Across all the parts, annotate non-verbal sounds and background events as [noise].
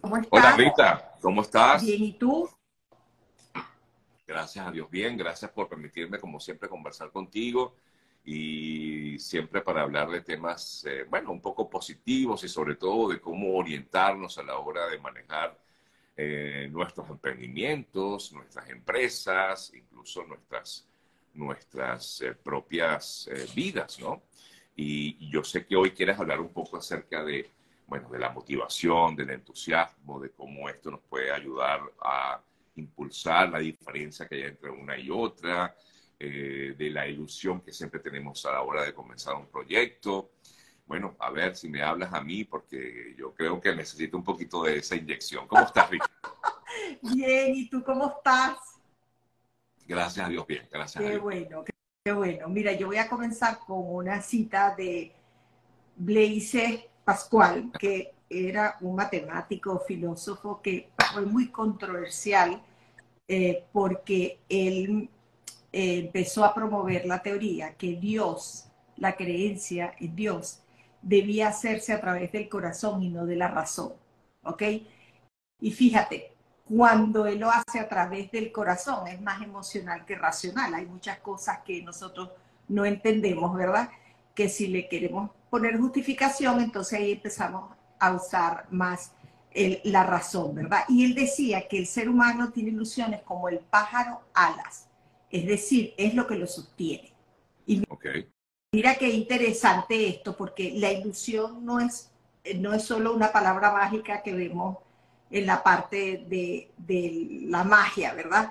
¿cómo estás? Hola Rita, ¿cómo estás? Bien, ¿y tú? Gracias a Dios, bien, gracias por permitirme, como siempre, conversar contigo y siempre para hablar de temas, eh, bueno, un poco positivos y sobre todo de cómo orientarnos a la hora de manejar eh, nuestros emprendimientos, nuestras empresas, incluso nuestras, nuestras eh, propias vidas, ¿no? Y, yo sé que hoy quieres hablar un poco acerca de, bueno, de la motivación, del entusiasmo, de cómo esto nos puede ayudar a impulsar la diferencia que hay entre una y otra, eh, de la ilusión que siempre tenemos a la hora de comenzar un proyecto. Bueno, a ver si me hablas a mí, porque yo creo que necesito un poquito de esa inyección. ¿Cómo estás, Rita? [laughs] Bien, ¿y tú cómo estás? Gracias a Dios, bien, gracias qué a Dios. bueno, Qué bueno. Mira, yo voy a comenzar con una cita de Blaise Pascual, que era un matemático, filósofo que fue muy controversial eh, porque él eh, empezó a promover la teoría que Dios, la creencia en Dios, debía hacerse a través del corazón y no de la razón. ¿Ok? Y fíjate, cuando él lo hace a través del corazón, es más emocional que racional. Hay muchas cosas que nosotros no entendemos, ¿verdad? Que si le queremos poner justificación, entonces ahí empezamos a usar más la razón, ¿verdad? Y él decía que el ser humano tiene ilusiones como el pájaro alas, es decir, es lo que lo sostiene. Y mira qué interesante esto, porque la ilusión no es, no es solo una palabra mágica que vemos en la parte de, la magia, ¿verdad?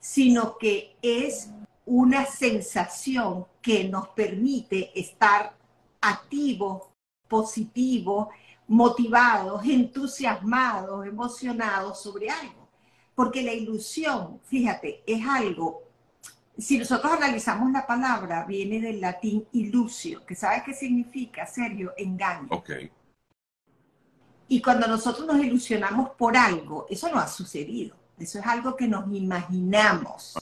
Sino que es una sensación que nos permite estar activos, positivos, motivados, entusiasmados, emocionados sobre algo. Porque la ilusión, fíjate, es algo, si nosotros analizamos la palabra, viene del latín ilusio, que ¿sabes qué significa, Sergio? Engaño. Okay. Y cuando nosotros nos ilusionamos por algo, eso no ha sucedido. Eso es algo que nos imaginamos.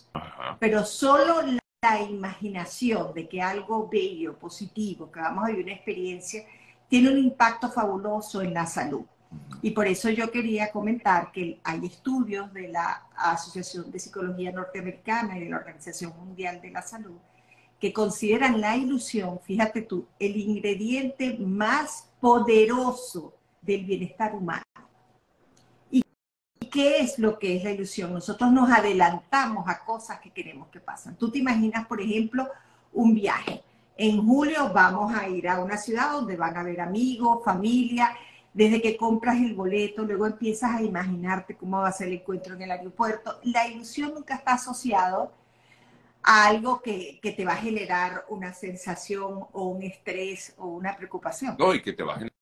Pero solo la imaginación de que algo bello, positivo, que vamos a vivir una experiencia, tiene un impacto fabuloso en la salud. Y por eso yo quería comentar que hay estudios de la Asociación de Psicología Norteamericana y de la Organización Mundial de la Salud que consideran la ilusión, fíjate tú, el ingrediente más poderoso del bienestar humano. ¿Y qué es lo que es la ilusión? Nosotros nos adelantamos a cosas que queremos que pasen. Tú te imaginas, por ejemplo, un viaje. En julio vamos a ir a una ciudad donde van a haber amigos, familia. Desde que compras el boleto, luego empiezas a imaginarte cómo va a ser el encuentro en el aeropuerto. La ilusión nunca está asociado a algo que, que, te va a generar una sensación o un estrés o una preocupación. No, y que te va a generar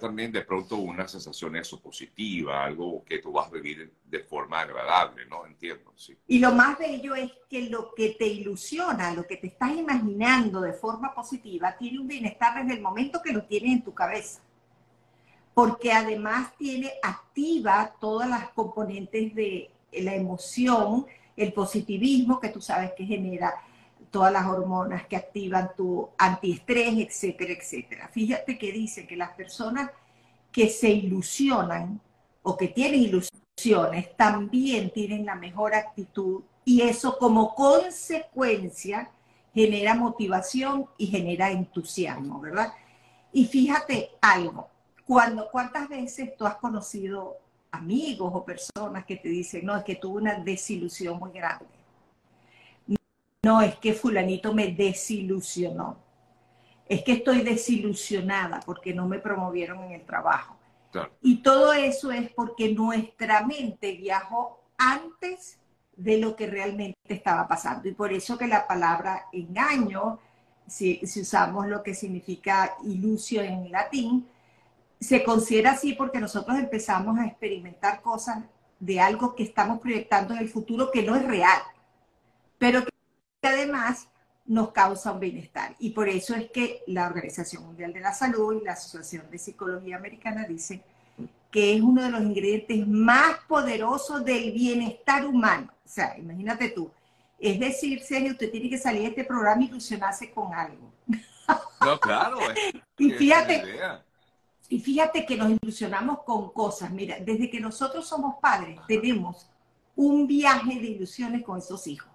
también de pronto una sensación eso positiva, algo que tú vas a vivir de forma agradable, ¿no? Entiendo, sí. Y lo más bello es que lo que te ilusiona, lo que te estás imaginando de forma positiva, tiene un bienestar desde el momento que lo tienes en tu cabeza. Porque además tiene activa todas las componentes de la emoción, el positivismo que tú sabes que genera todas las hormonas que activan tu antiestrés, etcétera, etcétera. Fíjate que dice que las personas que se ilusionan o que tienen ilusiones también tienen la mejor actitud y eso como consecuencia genera motivación y genera entusiasmo, ¿verdad? Y fíjate algo, cuando cuántas veces tú has conocido amigos o personas que te dicen, no, es que tuve una desilusión muy grande no, es que fulanito me desilusionó. Es que estoy desilusionada porque no me promovieron en el trabajo. Y todo eso es porque nuestra mente viajó antes de lo que realmente estaba pasando. Y por eso que la palabra engaño, si, si usamos lo que significa ilusio en latín, se considera así porque nosotros empezamos a experimentar cosas de algo que estamos proyectando en el futuro que no es real, pero que además nos causa un bienestar. Y por eso es que la Organización Mundial de la Salud y la Asociación de Psicología Americana dicen que es uno de los ingredientes más poderosos del bienestar humano. O sea, imagínate tú. Es decir, Sergio, usted tiene que salir de este programa y ilusionarse con algo. No, claro. [laughs] y fíjate, Y fíjate que nos ilusionamos con cosas. Mira, desde que nosotros somos padres, tenemos un viaje de ilusiones con esos hijos.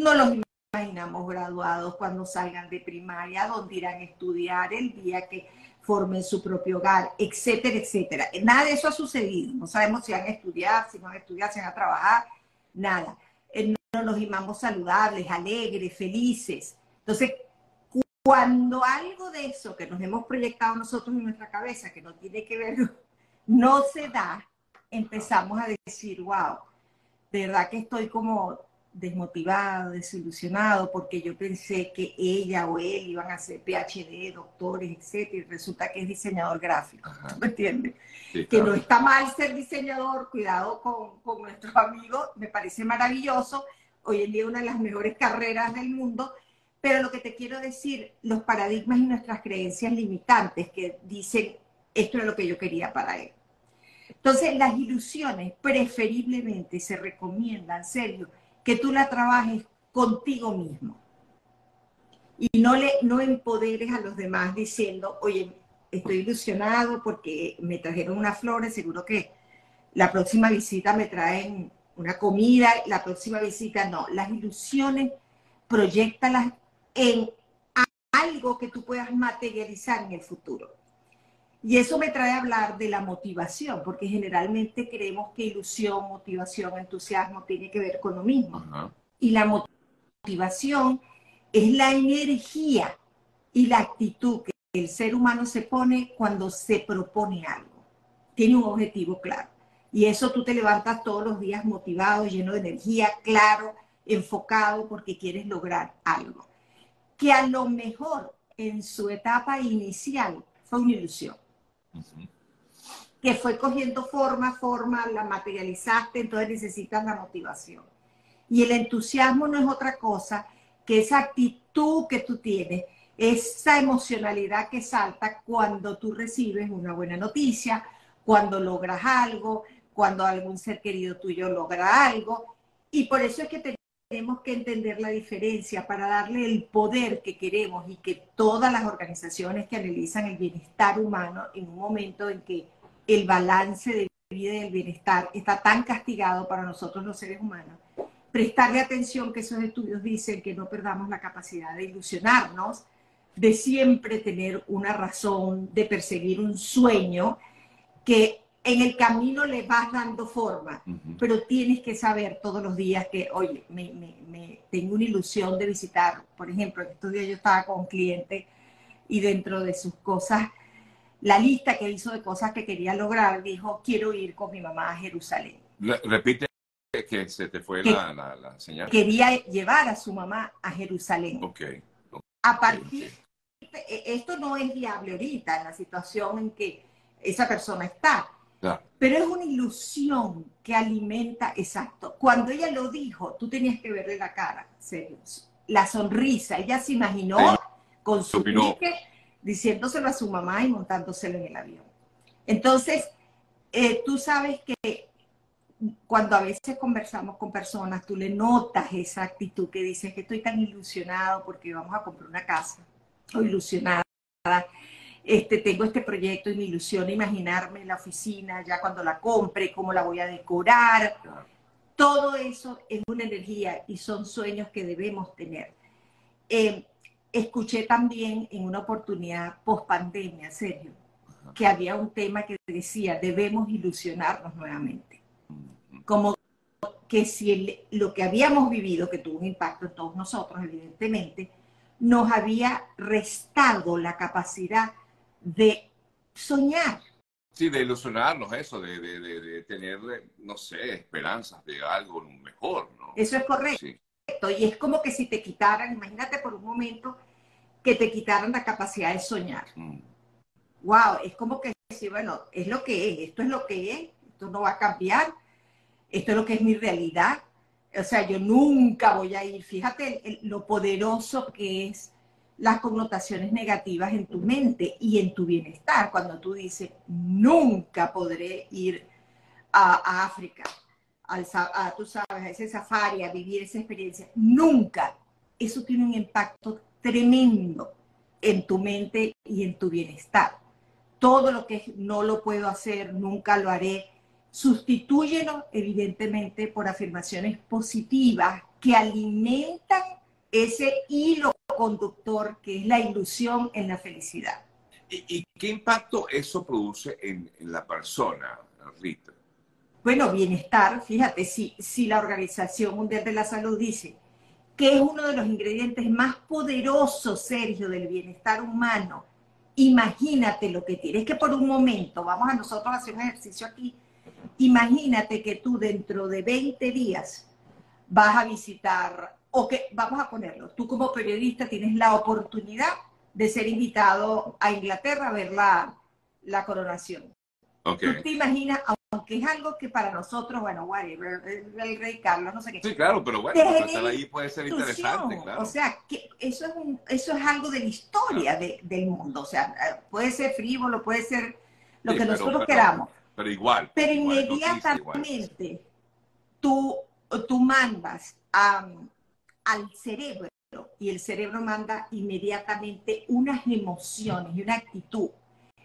No los imaginamos graduados cuando salgan de primaria, dónde irán a estudiar, el día que formen su propio hogar, etcétera, etcétera. Nada de eso ha sucedido. No sabemos si van a estudiar, si no van a si van a trabajar, nada. Eh, no nos imaginamos saludables, alegres, felices. Entonces, cuando algo de eso que nos hemos proyectado nosotros en nuestra cabeza, que no tiene que ver, no se da, empezamos a decir, wow, de verdad que estoy como desmotivado, desilusionado, porque yo pensé que ella o él iban a ser PhD, doctores, etcétera, y resulta que es diseñador gráfico, ¿me entiendes? Que no está mal ser diseñador, cuidado con, con nuestros amigos, me parece maravilloso, hoy en día una de las mejores carreras del mundo, pero lo que te quiero decir, los paradigmas y nuestras creencias limitantes que dicen, esto es lo que yo quería para él. Entonces, las ilusiones preferiblemente se recomiendan, serio, que tú la trabajes contigo mismo. Y no, le, no empoderes a los demás diciendo, oye, estoy ilusionado porque me trajeron unas flores, seguro que la próxima visita me traen una comida, la próxima visita no. Las ilusiones, proyectalas en algo que tú puedas materializar en el futuro. Y eso me trae a hablar de la motivación, porque generalmente creemos que ilusión, motivación, entusiasmo tiene que ver con lo mismo. Y la motivación es la energía y la actitud que el ser humano se pone cuando se propone algo. Tiene un objetivo claro. Y eso tú te levantas todos los días motivado, lleno de energía, claro, enfocado porque quieres lograr algo. Que a lo mejor en su etapa inicial fue una ilusión que fue cogiendo forma, forma, la materializaste, entonces necesitas la motivación. Y el entusiasmo no es otra cosa que esa actitud que tú tienes, esa emocionalidad que salta cuando tú recibes una buena noticia, cuando logras algo, cuando algún ser querido tuyo logra algo. Y por eso es que tenemos que entender la diferencia para darle el poder que queremos y que todas las organizaciones que analizan el bienestar humano en un momento en que el balance de vida y el bienestar está tan castigado para nosotros los seres humanos, prestarle atención que esos estudios dicen que no perdamos la capacidad de ilusionarnos, de siempre tener una razón, de perseguir un sueño que en el camino le vas dando forma, pero tienes que saber todos los días que, oye, me, tengo una ilusión de visitar, por ejemplo, en estos días yo estaba con un cliente y dentro de sus cosas, la lista que hizo de cosas que quería lograr, dijo, quiero ir con mi mamá a Jerusalén. Repite que se te fue la, señal. Quería llevar a su mamá a Jerusalén. Ok. A partir, e, esto no es viable ahorita, en la situación en que esa persona está pero es una ilusión que alimenta, exacto. Cuando ella lo dijo, tú tenías que verle la cara, serio. La sonrisa, ella se imaginó con su pique diciéndoselo a su mamá y montándoselo en el avión. Entonces, eh, tú sabes que cuando a veces conversamos con personas, tú le notas esa actitud que dices que estoy tan ilusionado porque vamos a comprar una casa, o ilusionada este, tengo este proyecto y me ilusiona imaginarme la oficina ya cuando la compre, cómo la voy a decorar. Todo eso es una energía y son sueños que debemos tener. Eh, escuché también en una oportunidad post pandemia, Sergio, que había un tema que decía, debemos ilusionarnos nuevamente. Como que si lo que habíamos vivido, que tuvo un impacto en todos nosotros, evidentemente, nos había restado la capacidad de soñar. Sí, de ilusionarnos, eso, de, tener, no sé, esperanzas de algo mejor, ¿no? Eso es correcto. Y es como que si te quitaran, imagínate por un momento que te quitaran la capacidad de soñar. Wow, mm. es como que decir, bueno, es lo que es, esto es lo que es, esto no va a cambiar, esto es lo que es mi realidad. O sea, yo nunca voy a ir, fíjate lo poderoso que es las connotaciones negativas en tu mente y en tu bienestar. Cuando tú dices, nunca podré ir a, África, a, tú sabes, a ese safari, a vivir esa experiencia. Nunca. Eso tiene un impacto tremendo en tu mente y en tu bienestar. todo lo que no lo puedo hacer, nunca lo haré. Sustitúyelo, evidentemente, por afirmaciones positivas que alimentan ese hilo conductor que es la ilusión en la felicidad. ¿Y, qué impacto eso produce en, la persona, Rita? Bueno, bienestar, fíjate, si, si la Organización Mundial de la Salud dice que es uno de los ingredientes más poderosos, Sergio, del bienestar humano, imagínate lo que tienes. que por un momento, vamos a nosotros a hacer un ejercicio aquí, imagínate que tú dentro de 20 días vas a visitar, o que, vamos a ponerlo, tú como periodista tienes la oportunidad de ser invitado a Inglaterra a ver la, la coronación. Okay. Tú te imaginas, aunque es algo que para nosotros, bueno, whatever, el, rey Carlos, no sé qué. Sí, claro, pero bueno, estar ahí puede ser interesante, claro. O sea, que eso es, un, eso es algo de la historia de, del mundo. O sea, puede ser frívolo, puede ser lo que nosotros queramos. Pero igual. Pero inmediatamente tú, tú mandas al cerebro y el cerebro manda inmediatamente unas emociones y una actitud.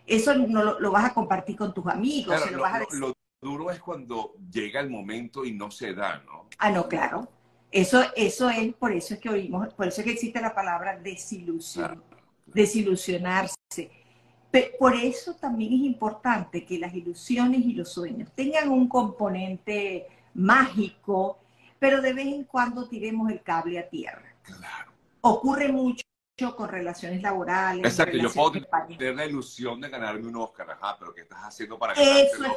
Eso no lo, vas a compartir con tus amigos. lo, vas a lo, duro es cuando llega el momento y no se da, ¿no? Ah, no, claro. Eso, eso es, por eso es que oímos, por eso es que existe la palabra desilusión, desilusionarse por eso también es importante que las ilusiones y los sueños tengan un componente mágico, pero de vez en cuando tiremos el cable a tierra. Claro. Ocurre mucho con relaciones laborales. Exacto, yo puedo tener la ilusión de ganarme un Oscar, ajá, pero ¿qué estás haciendo para ganarte Eso es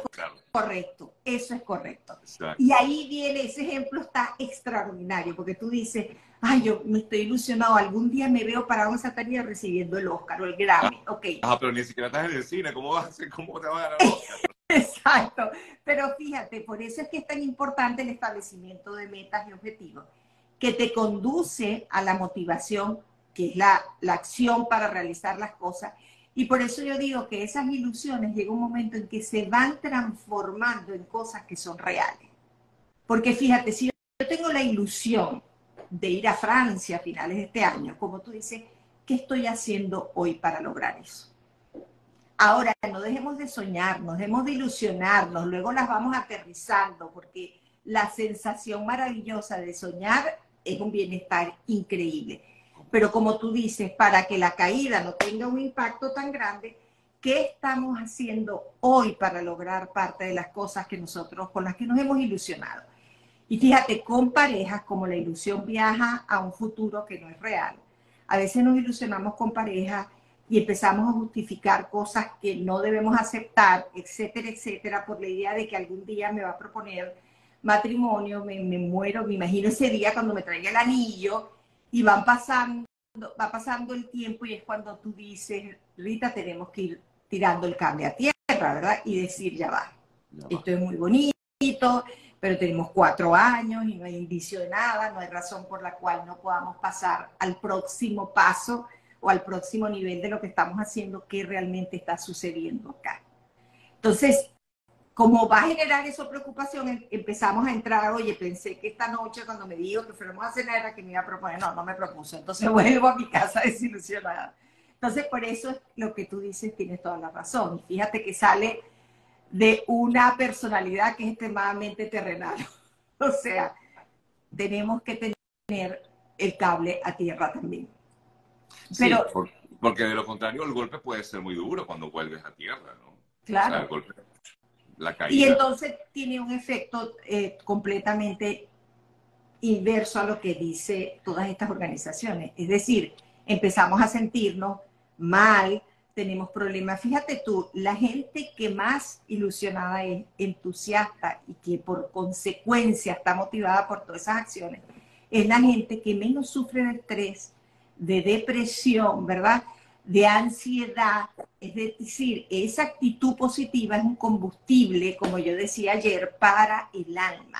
correcto, eso es correcto. Y ahí viene, ese ejemplo está extraordinario, porque tú dices, ay, yo me estoy ilusionado, algún día me veo parado en esa tarea recibiendo el Oscar o el Grammy, ah, ok. Ah, pero ni siquiera estás en el cine, ¿cómo, vas a, cómo te vas a ganar el [laughs] Oscar? Exacto, pero fíjate, por eso es que es tan importante el establecimiento de metas y objetivos, que te conduce a la motivación que es la, la acción para realizar las cosas. Y por eso yo digo que esas ilusiones llega un momento en que se van transformando en cosas que son reales. Porque fíjate, si yo tengo la ilusión de ir a Francia a finales de este año, como tú dices, ¿qué estoy haciendo hoy para lograr eso? Ahora, no dejemos de soñar, no dejemos de ilusionarnos, luego las vamos aterrizando, porque la sensación maravillosa de soñar es un bienestar increíble. Pero como tú dices, para que la caída no tenga un impacto tan grande, ¿qué estamos haciendo hoy para lograr parte de las cosas que nosotros con las que nos hemos ilusionado? Y fíjate, con parejas, como la ilusión viaja a un futuro que no es real, a veces nos ilusionamos con parejas y empezamos a justificar cosas que no debemos aceptar, etcétera, etcétera, por la idea de que algún día me va a proponer matrimonio, me, me muero, me imagino ese día cuando me traiga el anillo y van pasando, va pasando el tiempo y es cuando tú dices, Rita, tenemos que ir tirando el cable a tierra, ¿verdad? Y decir, ya va, esto es muy bonito, pero tenemos cuatro años y no hay indicio de nada, no hay razón por la cual no podamos pasar al próximo paso o al próximo nivel de lo que estamos haciendo, que realmente está sucediendo acá. Entonces, como va a generar esa preocupación, em, empezamos a entrar, oye, pensé que esta noche cuando me dijo que fuéramos a cenar era que me iba a proponer, no, no me propuso, entonces [laughs] vuelvo a mi casa desilusionada. Entonces, por eso es lo que tú dices, tienes toda la razón. Fíjate que sale de una personalidad que es extremadamente terrenal. [laughs] O sea, tenemos que tener el cable a tierra también. Pero, porque de lo contrario el golpe puede ser muy duro cuando vuelves a tierra, ¿no? Claro. Y entonces tiene un efecto eh, completamente inverso a lo que dice todas estas organizaciones. Es decir, empezamos a sentirnos mal, tenemos problemas. Fíjate tú, la gente que más ilusionada es, entusiasta y que por consecuencia está motivada por todas esas acciones, es la gente que menos sufre de estrés, de depresión, ¿verdad? de ansiedad, es decir, esa actitud positiva es un combustible, como yo decía ayer, para el alma.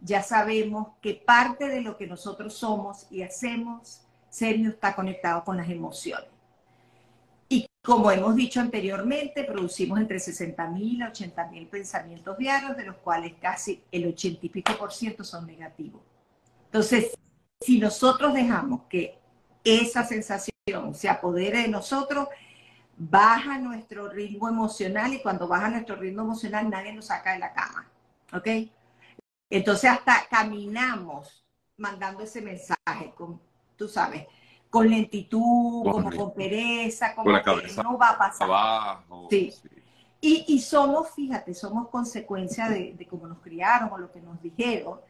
Ya sabemos que parte de lo que nosotros somos y hacemos, Sergio, está conectado con las emociones. Y como hemos dicho anteriormente, producimos entre 60 mil a 80 mil pensamientos diarios, de los cuales casi el 80 y pico por ciento son negativos. Entonces, si nosotros dejamos que esa sensación se apodere de nosotros, baja nuestro ritmo emocional y cuando baja nuestro ritmo emocional nadie nos saca de la cama, ¿ok? Entonces hasta caminamos mandando ese mensaje, con, tú sabes, con lentitud, como con pereza, como la que no va a pasar. Abajo, Sí. Y, y somos, fíjate, somos consecuencia de, de cómo nos criaron o lo que nos dijeron.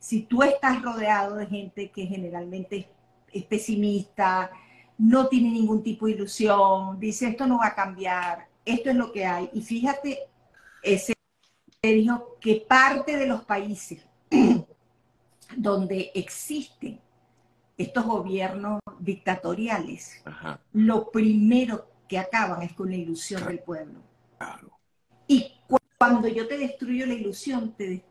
Si tú estás rodeado de gente que generalmente es, es pesimista, no tiene ningún tipo de ilusión, dice esto no va a cambiar, esto es lo que hay. Y fíjate, ese dijo que parte de los países [clears throat] donde existen estos gobiernos dictatoriales, Ajá, lo primero que acaban es con la ilusión del pueblo. claro. Y cu- cuando yo te destruyo la ilusión, te, de-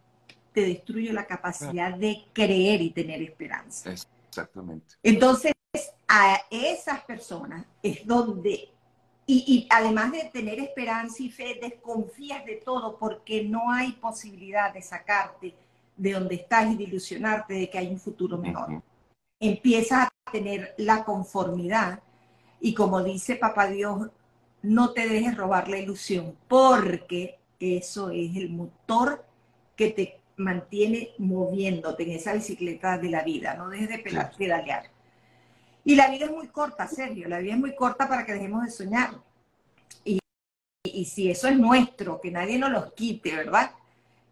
te destruyo la capacidad de creer y tener esperanza. Exactamente. Entonces, a esas personas es donde, y, y además de tener esperanza y fe, desconfías de todo porque no hay posibilidad de sacarte de donde estás y de ilusionarte de que hay un futuro mejor. Ujú. Empiezas a tener la conformidad y como dice Papá Dios, no te dejes robar la ilusión porque eso es el motor que te mantiene moviéndote en esa bicicleta de la vida, no dejes de pedalear. Y la vida es muy corta, Sergio, la vida es muy corta para que dejemos de soñar. Y, y si eso es nuestro, que nadie nos los quite, ¿verdad?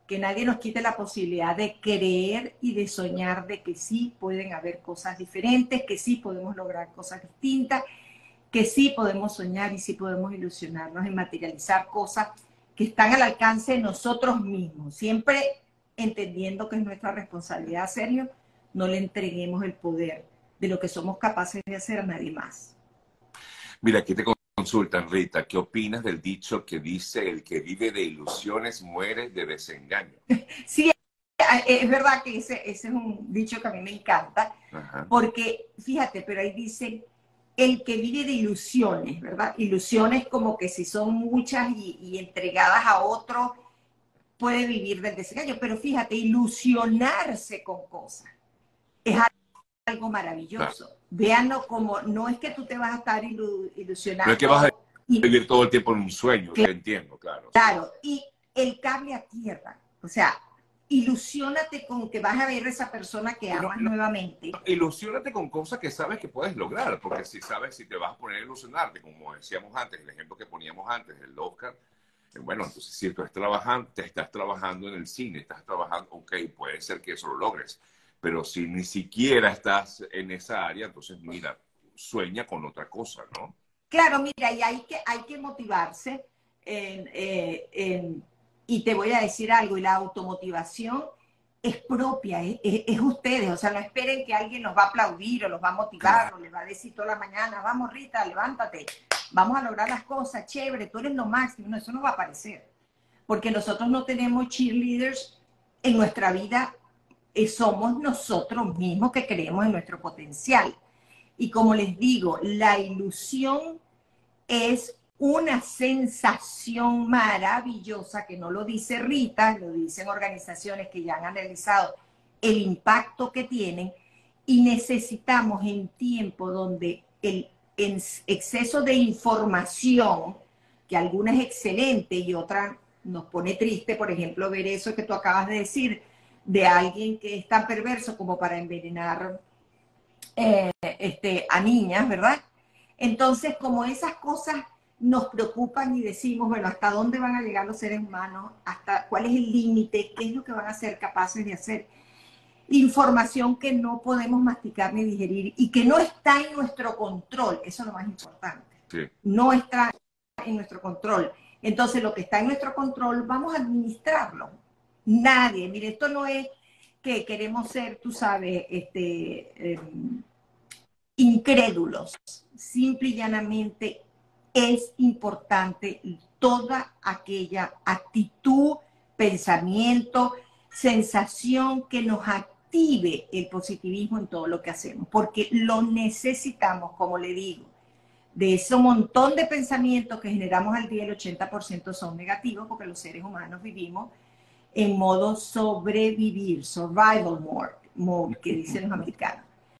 Que nadie nos quite la posibilidad de creer y de soñar de que sí pueden haber cosas diferentes, que sí podemos lograr cosas distintas, que sí podemos soñar y sí podemos ilusionarnos y materializar cosas que están al alcance de nosotros mismos, siempre entendiendo que es nuestra responsabilidad, Sergio, no le entreguemos el poder de lo que somos capaces de hacer a nadie más. Mira, aquí te consultan, Rita, ¿qué opinas del dicho que dice el que vive de ilusiones muere de desengaño? [laughs] Sí, es verdad que ese, ese es un dicho que a mí me encanta, Ajá. porque fíjate, pero ahí dice el que vive de ilusiones, ¿verdad? Ilusiones como que si son muchas y, y entregadas a otro, puede vivir del desengaño, pero fíjate, ilusionarse con cosas es algo maravilloso. Véanlo como, no es que tú te vas a estar ilu- ilusionando. No es que vas a y- Vivir todo el tiempo en un sueño, te entiendo, claro. Claro, y el cable a tierra, o sea, ilusionate con que vas a ver a esa persona que amas no. nuevamente. Ilusiónate con cosas que sabes que puedes lograr, porque si sabes, si te vas a poner a ilusionarte, como decíamos antes, el ejemplo que poníamos antes, el Oscar, bueno, entonces si tú estás trabajando, te estás trabajando en el cine, estás trabajando, ok, puede ser que eso lo logres, pero si ni siquiera estás en esa área, entonces mira, sueña con otra cosa, ¿no? Claro, mira, y hay que, hay que motivarse en, eh, en- y te voy a decir algo, y la automotivación es propia, es, es- es ustedes, o sea, no esperen que alguien los va a aplaudir o los va a motivar o les va a decir toda la mañana, vamos Rita, levántate, vamos a lograr las cosas, chévere, tú eres lo máximo, no, eso no va a aparecer, porque nosotros no tenemos cheerleaders en nuestra vida, eh, somos nosotros mismos que creemos en nuestro potencial. Y como les digo, la ilusión es una sensación maravillosa que no lo dice Rita, lo dicen organizaciones que ya han analizado el impacto que tienen y necesitamos en tiempo donde el en- exceso de información, que alguna es excelente y otra nos pone triste, por ejemplo, ver eso que tú acabas de decir de alguien que es tan perverso como para envenenar eh, este, a niñas, ¿verdad? Entonces, como esas cosas nos preocupan y decimos, bueno, ¿hasta dónde van a llegar los seres humanos? ¿Hasta cuál es el límite? ¿Qué es lo que van a ser capaces de hacer? Información que no podemos masticar ni digerir y que no está en nuestro control, eso es lo más importante. Sí. No está en nuestro control. Entonces, lo que está en nuestro control, vamos a administrarlo. Nadie, mire, esto no es que queremos ser, tú sabes, este, eh, incrédulos. Simple y llanamente es importante toda aquella actitud, pensamiento, sensación que nos active el positivismo en todo lo que hacemos, porque lo necesitamos, como le digo. De ese montón de pensamientos que generamos al día, el 80% son negativos, porque los seres humanos vivimos en modo sobrevivir, survival mode, mode que dicen los [laughs] americanos.